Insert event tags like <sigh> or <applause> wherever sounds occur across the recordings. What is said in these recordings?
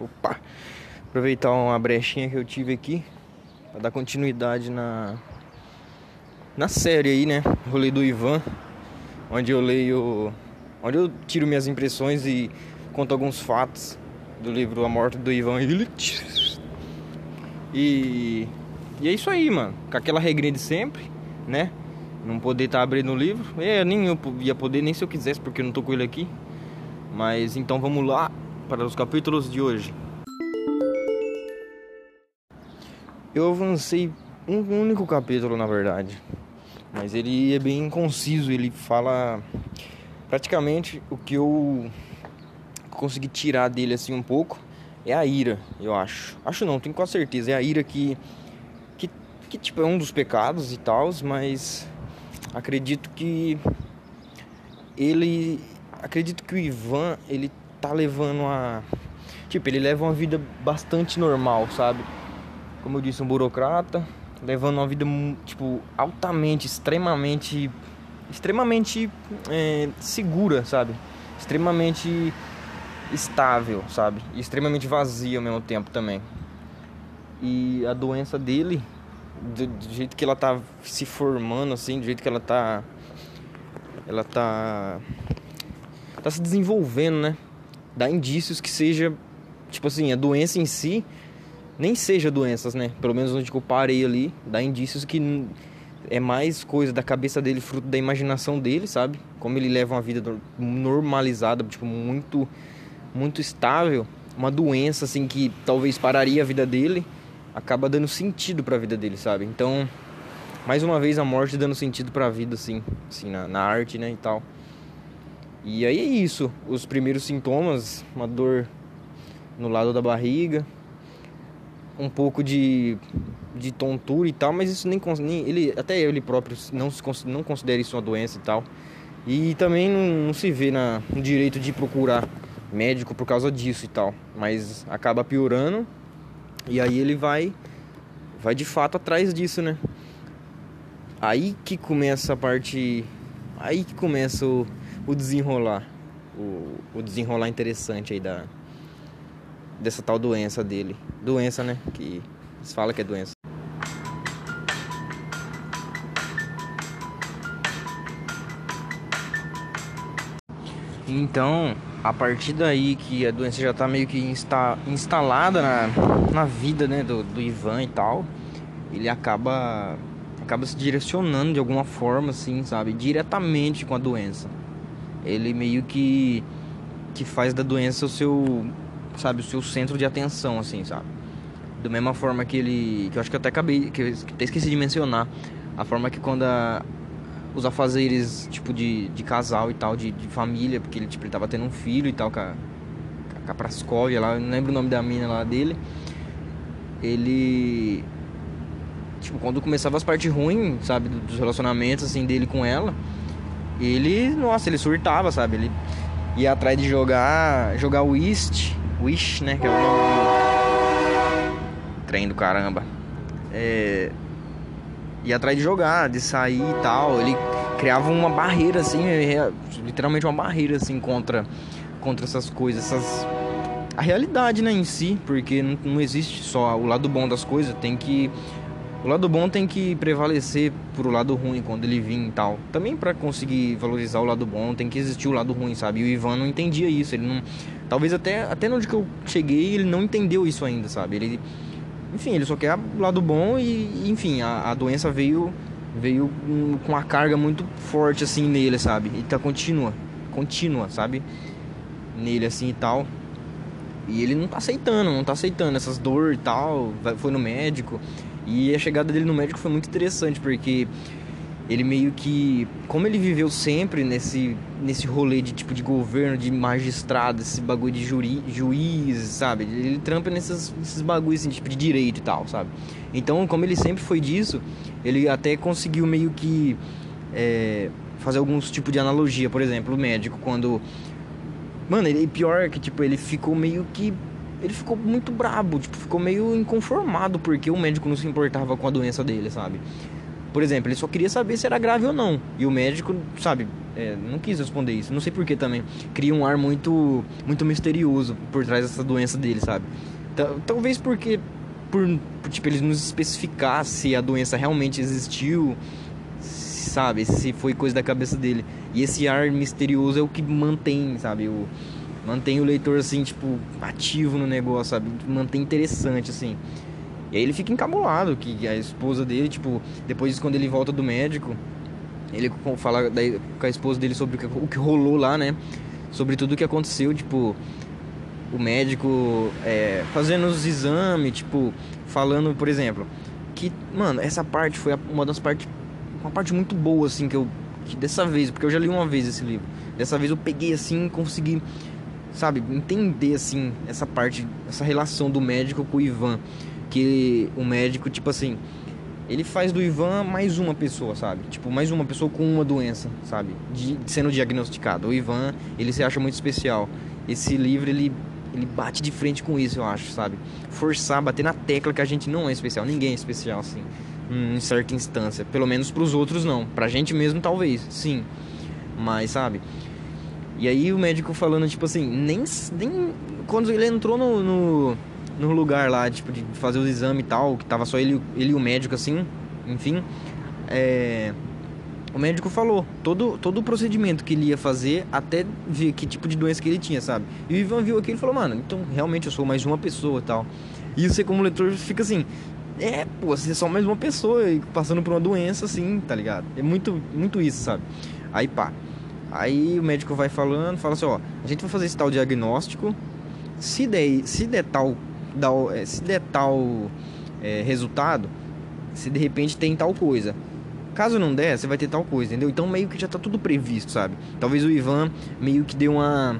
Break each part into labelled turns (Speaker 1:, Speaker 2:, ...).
Speaker 1: Opa! Aproveitar uma brechinha que eu tive aqui para dar continuidade na na série aí, né? Rolê do Ivan, onde eu leio, onde eu tiro minhas impressões e conto alguns fatos do livro A Morte do Ivan Illich. E e é isso aí, mano. Com aquela regrinha de sempre, né? Não poder estar tá abrindo o livro. É, nem eu ia poder, nem se eu quisesse, porque eu não tô com ele aqui. Mas então vamos lá para os capítulos de hoje. Eu avancei um único capítulo, na verdade. Mas ele é bem conciso, ele fala praticamente o que eu consegui tirar dele assim um pouco é a ira, eu acho. Acho não, tenho quase certeza. É a ira que que, que tipo é um dos pecados e tal, mas acredito que ele acredito que o Ivan ele tá levando a tipo, ele leva uma vida bastante normal, sabe? Como eu disse, um burocrata, levando uma vida tipo altamente, extremamente extremamente é, segura, sabe? Extremamente estável, sabe? E extremamente vazia ao mesmo tempo também. E a doença dele, do, do, jeito que ela tá se formando, assim, do jeito que ela tá. Ela tá. tá se desenvolvendo, né? Dá indícios que seja. Tipo assim, a doença em si nem seja doenças, né? Pelo menos onde eu parei ali, dá indícios que é mais coisa da cabeça dele, fruto da imaginação dele, sabe? Como ele leva uma vida normalizada, tipo, muito, muito estável. Uma doença, assim, que talvez pararia a vida dele, acaba dando sentido para a vida dele, sabe? Então, mais uma vez a morte dando sentido para a vida, assim, assim na, na arte, né, e tal. E aí é isso, os primeiros sintomas, uma dor no lado da barriga, um pouco de, de tontura e tal, mas isso nem, nem ele até ele próprio não não considera isso uma doença e tal. E também não, não se vê na, no direito de procurar médico por causa disso e tal, mas acaba piorando e aí ele vai vai de fato atrás disso, né? Aí que começa a parte aí que começa o, o desenrolar, o, o desenrolar interessante aí da dessa tal doença dele. Doença, né? Que se fala que é doença. Então, a partir daí que a doença já tá meio que insta instalada na, na vida, né, do, do Ivan e tal, ele acaba acaba se direcionando de alguma forma, assim, sabe, diretamente com a doença. Ele meio que que faz da doença o seu sabe, o seu centro de atenção, assim, sabe? Da mesma forma que ele. Que eu acho que eu até acabei. Que até esqueci de mencionar. A forma que quando a, os afazeres, tipo, de, de casal e tal, de, de família, porque ele, tipo, ele tava tendo um filho e tal, com a, a Praskovia lá, eu não lembro o nome da mina lá dele. Ele. Tipo, quando começava as partes ruins, sabe, dos relacionamentos, assim, dele com ela, ele, nossa, ele surtava, sabe? Ele ia atrás de jogar, jogar Whist Wish, né? Que é o nome do trem do caramba. É... E atrás de jogar, de sair e tal. Ele criava uma barreira, assim, literalmente uma barreira, assim, contra, contra essas coisas, essas. A realidade, né, em si, porque não, não existe só o lado bom das coisas, tem que o lado bom tem que prevalecer pro lado ruim quando ele vir e tal. Também para conseguir valorizar o lado bom, tem que existir o lado ruim, sabe? E o Ivan não entendia isso, ele não talvez até até onde que eu cheguei, ele não entendeu isso ainda, sabe? Ele enfim, ele só quer o lado bom e enfim, a, a doença veio veio com uma carga muito forte assim nele, sabe? E tá continua, contínua, sabe? Nele assim e tal. E ele não tá aceitando, não tá aceitando essas dores e tal. Foi no médico. E a chegada dele no médico foi muito interessante, porque ele meio que. Como ele viveu sempre nesse, nesse rolê de tipo de governo, de magistrado, esse bagulho de juri, juiz, sabe? Ele trampa nesses, nesses bagulhos assim, tipo de direito e tal, sabe? Então, como ele sempre foi disso, ele até conseguiu meio que. É, fazer alguns tipos de analogia, por exemplo, o médico quando. Mano, ele pior que tipo, ele ficou meio que ele ficou muito brabo, tipo, ficou meio inconformado porque o médico não se importava com a doença dele, sabe? Por exemplo, ele só queria saber se era grave ou não. E o médico, sabe, É, não quis responder isso. Não sei porquê também. Cria um ar muito muito misterioso por trás dessa doença dele, sabe? Talvez porque por, por tipo eles nos especificar se a doença realmente existiu, sabe? Se foi coisa da cabeça dele. E esse ar misterioso é o que mantém, sabe? O mantém o leitor assim, tipo, ativo no negócio, sabe? Mantém interessante assim. E aí ele fica encabulado que a esposa dele, tipo, depois quando ele volta do médico, ele fala daí, com a esposa dele sobre o que rolou lá, né? Sobre tudo o que aconteceu, tipo, o médico é, fazendo os exames, tipo, falando, por exemplo, que, mano, essa parte foi uma das partes, uma parte muito boa, assim, que eu, que dessa vez, porque eu já li uma vez esse livro, dessa vez eu peguei, assim, consegui, sabe, entender, assim, essa parte, essa relação do médico com o Ivan que o médico, tipo assim, ele faz do Ivan mais uma pessoa, sabe? Tipo, mais uma pessoa com uma doença, sabe? De, sendo diagnosticado. O Ivan, ele se acha muito especial. Esse livro, ele, ele bate de frente com isso, eu acho, sabe? Forçar, bater na tecla que a gente não é especial. Ninguém é especial, assim, em certa instância. Pelo menos pros outros, não. Pra gente mesmo, talvez, sim. Mas, sabe? E aí o médico falando, tipo assim, nem, nem quando ele entrou no, no no lugar lá, tipo, de fazer os exames e tal, que tava só ele, ele e o médico, assim, enfim. É, o médico falou todo, todo o procedimento que ele ia fazer até ver que tipo de doença que ele tinha, sabe? E o Ivan viu aquilo e falou, mano, então realmente eu sou mais uma pessoa e tal. E você como leitor fica assim, é, pô, você é só mais uma pessoa passando por uma doença assim, tá ligado? É muito, muito isso, sabe? Aí pá. Aí o médico vai falando, fala assim, ó, a gente vai fazer esse tal diagnóstico. Se der, se der tal é, se der tal é, resultado, se de repente tem tal coisa. Caso não der, você vai ter tal coisa, entendeu? Então meio que já tá tudo previsto, sabe? Talvez o Ivan meio que deu uma,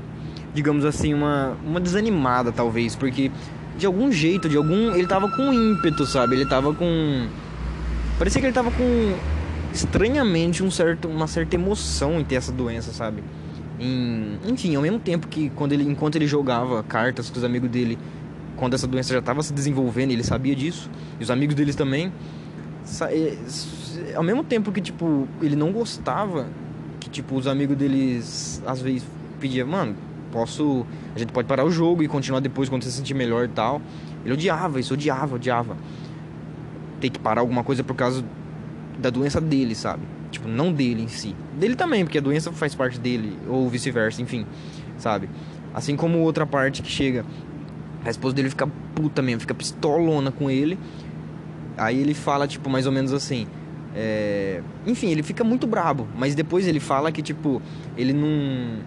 Speaker 1: digamos assim, uma, uma desanimada, talvez, porque de algum jeito, de algum. Ele tava com ímpeto, sabe? Ele tava com. Parecia que ele tava com estranhamente um certo, uma certa emoção em ter essa doença, sabe? Em, enfim, ao mesmo tempo que quando ele, enquanto ele jogava cartas com os amigos dele quando essa doença já estava se desenvolvendo, ele sabia disso, e os amigos deles também. Ao mesmo tempo que, tipo, ele não gostava, que, tipo, os amigos deles às vezes pediam, mano, posso. A gente pode parar o jogo e continuar depois quando você se sentir melhor e tal. Ele odiava isso, odiava, odiava. Ter que parar alguma coisa por causa da doença dele, sabe? Tipo, não dele em si. Dele também, porque a doença faz parte dele, ou vice-versa, enfim, sabe? Assim como outra parte que chega a esposa dele fica puta mesmo, fica pistolona com ele. Aí ele fala, tipo, mais ou menos assim. É... Enfim, ele fica muito brabo, mas depois ele fala que, tipo, ele não.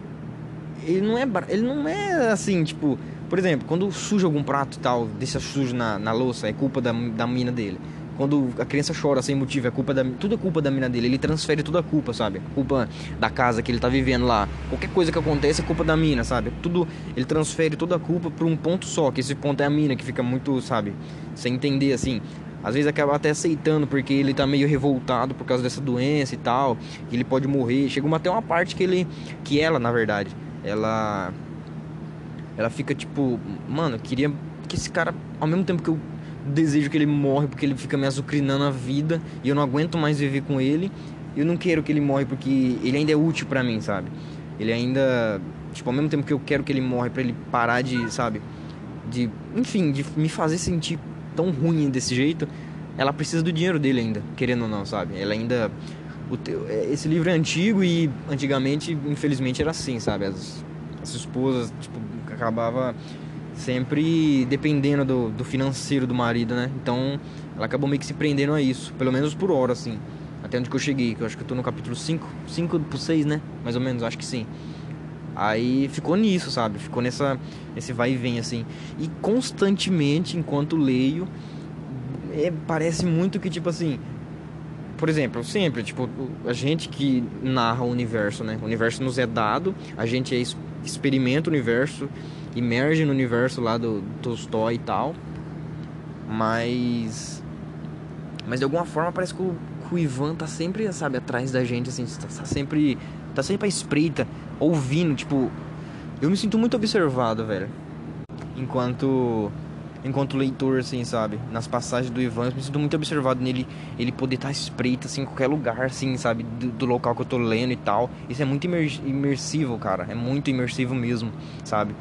Speaker 1: Ele não é. Ele não é assim, tipo. Por exemplo, quando suja algum prato e tal, deixa sujo na, na louça, é culpa da, da mina dele. Quando a criança chora sem motivo, é culpa da. Tudo é culpa da mina dele. Ele transfere toda a culpa, sabe? Culpa da casa que ele tá vivendo lá. Qualquer coisa que acontece é culpa da mina, sabe? Tudo. Ele transfere toda a culpa pra um ponto só, que esse ponto é a mina, que fica muito, sabe? Sem entender assim. Às vezes acaba até aceitando porque ele tá meio revoltado por causa dessa doença e tal. Que ele pode morrer. Chega até uma parte que ele. Que ela, na verdade, ela. Ela fica tipo, mano, queria que esse cara, ao mesmo tempo que eu desejo que ele morre porque ele fica me azucrinando a vida e eu não aguento mais viver com ele. Eu não quero que ele morre porque ele ainda é útil para mim, sabe? Ele ainda, tipo, ao mesmo tempo que eu quero que ele morre para ele parar de, sabe, de, enfim, de me fazer sentir tão ruim desse jeito, ela precisa do dinheiro dele ainda, querendo ou não, sabe? Ela ainda teu, é, esse livro é antigo e antigamente, infelizmente, era assim, sabe? As, as esposas, tipo, acabava sempre dependendo do, do financeiro do marido, né? Então ela acabou meio que se prendendo a isso, pelo menos por hora, assim. Até onde que eu cheguei, que eu acho que eu tô no capítulo 5, 5 por 6, né? Mais ou menos, acho que sim. Aí ficou nisso, sabe? Ficou nessa esse vai e vem assim. E constantemente, enquanto leio, é, parece muito que tipo assim, por exemplo, sempre, tipo, a gente que narra o universo, né? O universo nos é dado, a gente é, experimenta o universo, emerge no universo lá do Tolstói e tal. Mas. Mas de alguma forma parece que o, que o Ivan tá sempre, sabe, atrás da gente, assim, tá, tá sempre. Tá sempre à espreita, ouvindo, tipo. Eu me sinto muito observado, velho. Enquanto. enquanto leitor, assim, sabe? Nas passagens do Ivan, eu me sinto muito observado nele, ele poder estar espreito, assim, em qualquer lugar, assim, sabe? Do, do, local que eu tô lendo e tal. Isso é muito imersivo, cara. É muito imersivo mesmo, sabe?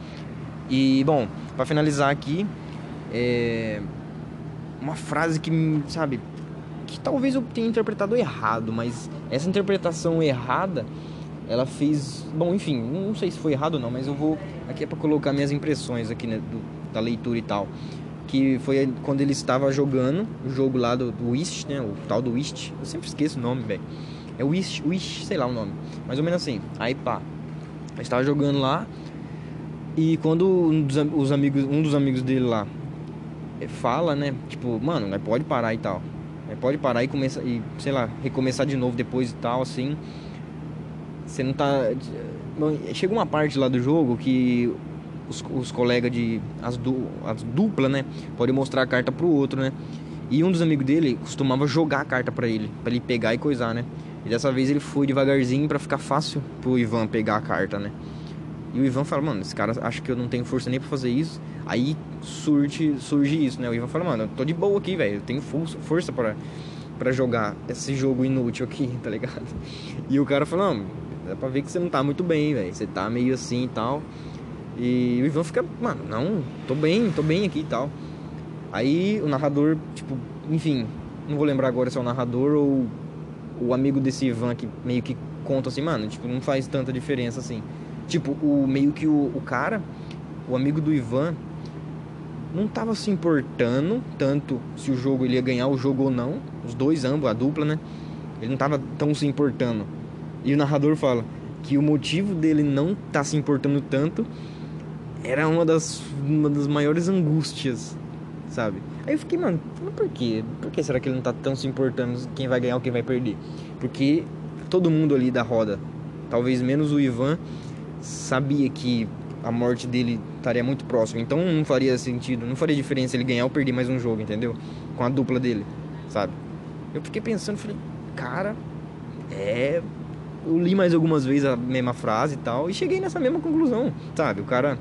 Speaker 1: E, bom, para finalizar aqui, é... Uma frase que, sabe? Que talvez eu tenha interpretado errado, mas essa interpretação errada ela fez. Bom, enfim, não sei se foi errado ou não, mas eu vou. Aqui é para colocar minhas impressões aqui né, do, da leitura e tal. Que foi quando ele estava jogando o jogo lá do, do né? O tal do Wist. Eu sempre esqueço o nome, velho. É Wish, sei lá o nome. Mais ou menos assim. Aí pá. Eu estava jogando lá. E quando um dos, os amigos, um dos amigos dele lá eh, fala, né? Tipo, mano, não pode parar e tal. Pode parar e começar e, sei lá, recomeçar de novo depois e tal, assim. Você não tá. Chega uma parte lá do jogo que os, os colegas de. As, du, as duplas, né? Podem mostrar a carta pro outro, né? E um dos amigos dele costumava jogar a carta para ele, para ele pegar e coisar, né? E dessa vez ele foi devagarzinho para ficar fácil pro Ivan pegar a carta, né? E o Ivan fala, mano, esse cara acha que eu não tenho força nem pra fazer isso. Aí surge, surge isso, né? O Ivan fala, mano, eu tô de boa aqui, velho. Eu tenho força, força para para jogar esse jogo inútil aqui, <laughs> tá ligado? E o cara fala, não, Dá pra ver que você não tá muito bem, velho. Você tá meio assim e tal. E o Ivan fica, mano, não, tô bem, tô bem aqui e tal. Aí o narrador, tipo, enfim, não vou lembrar agora se é o narrador ou o amigo desse Ivan que meio que conta assim, mano, tipo, não faz tanta diferença assim. Tipo, o meio que o, o cara, o amigo do Ivan, não tava se importando tanto se o jogo ele ia ganhar o jogo ou não. Os dois, ambos, a dupla, né? Ele não tava tão se importando. E o narrador fala que o motivo dele não tá se importando tanto era uma das, uma das maiores angústias, sabe? Aí eu fiquei, mano, por quê? Por que será que ele não tá tão se importando quem vai ganhar ou quem vai perder? Porque todo mundo ali da roda, talvez menos o Ivan, sabia que a morte dele estaria muito próxima. Então não faria sentido, não faria diferença ele ganhar ou perder mais um jogo, entendeu? Com a dupla dele, sabe? Eu fiquei pensando, falei, cara, é eu li mais algumas vezes a mesma frase e tal, e cheguei nessa mesma conclusão, sabe? O cara.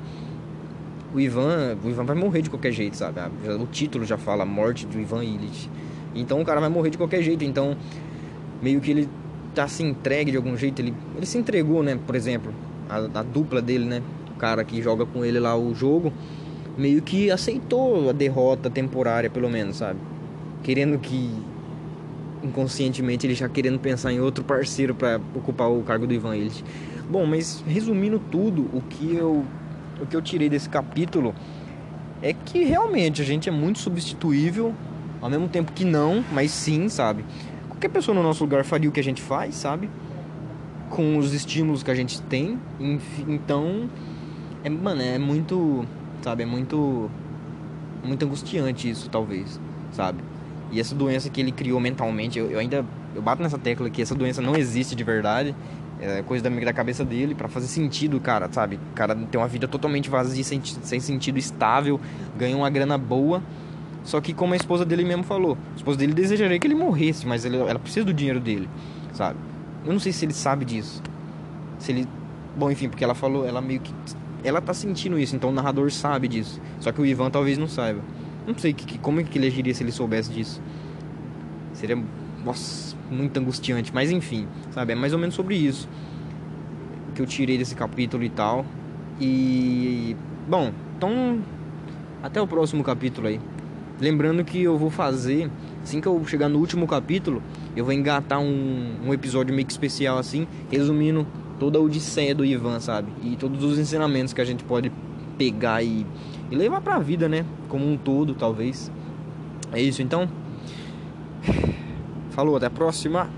Speaker 1: O Ivan, o Ivan vai morrer de qualquer jeito, sabe? O título já fala morte do Ivan Illich. Então o cara vai morrer de qualquer jeito. Então, meio que ele tá se entregue de algum jeito. Ele, ele se entregou, né? Por exemplo, a, a dupla dele, né? O cara que joga com ele lá o jogo, meio que aceitou a derrota temporária, pelo menos, sabe? Querendo que inconscientemente ele já querendo pensar em outro parceiro para ocupar o cargo do Ivan Illich. Bom, mas resumindo tudo, o que eu o que eu tirei desse capítulo é que realmente a gente é muito substituível, ao mesmo tempo que não, mas sim, sabe? Qualquer pessoa no nosso lugar faria o que a gente faz, sabe? Com os estímulos que a gente tem. Então, é, mano, é muito, sabe, é muito muito angustiante isso, talvez, sabe? E essa doença que ele criou mentalmente, eu, eu ainda eu bato nessa tecla que essa doença não existe de verdade. É coisa da, da cabeça dele para fazer sentido, cara, sabe? O cara tem uma vida totalmente vazia, sem, sem sentido estável, ganha uma grana boa. Só que como a esposa dele mesmo falou, a esposa dele desejaria que ele morresse, mas ele, ela precisa do dinheiro dele, sabe? Eu não sei se ele sabe disso. Se ele. Bom, enfim, porque ela falou, ela meio que. Ela tá sentindo isso, então o narrador sabe disso. Só que o Ivan talvez não saiba. Não sei que, como é que ele agiria se ele soubesse disso. Seria, nossa, muito angustiante. Mas enfim, sabe? É mais ou menos sobre isso que eu tirei desse capítulo e tal. E. Bom, então. Até o próximo capítulo aí. Lembrando que eu vou fazer, assim que eu chegar no último capítulo, eu vou engatar um, um episódio meio que especial assim, resumindo toda a odisseia do Ivan, sabe? E todos os ensinamentos que a gente pode pegar e e levar para a vida, né? Como um todo, talvez. É isso então. <sighs> Falou, até a próxima.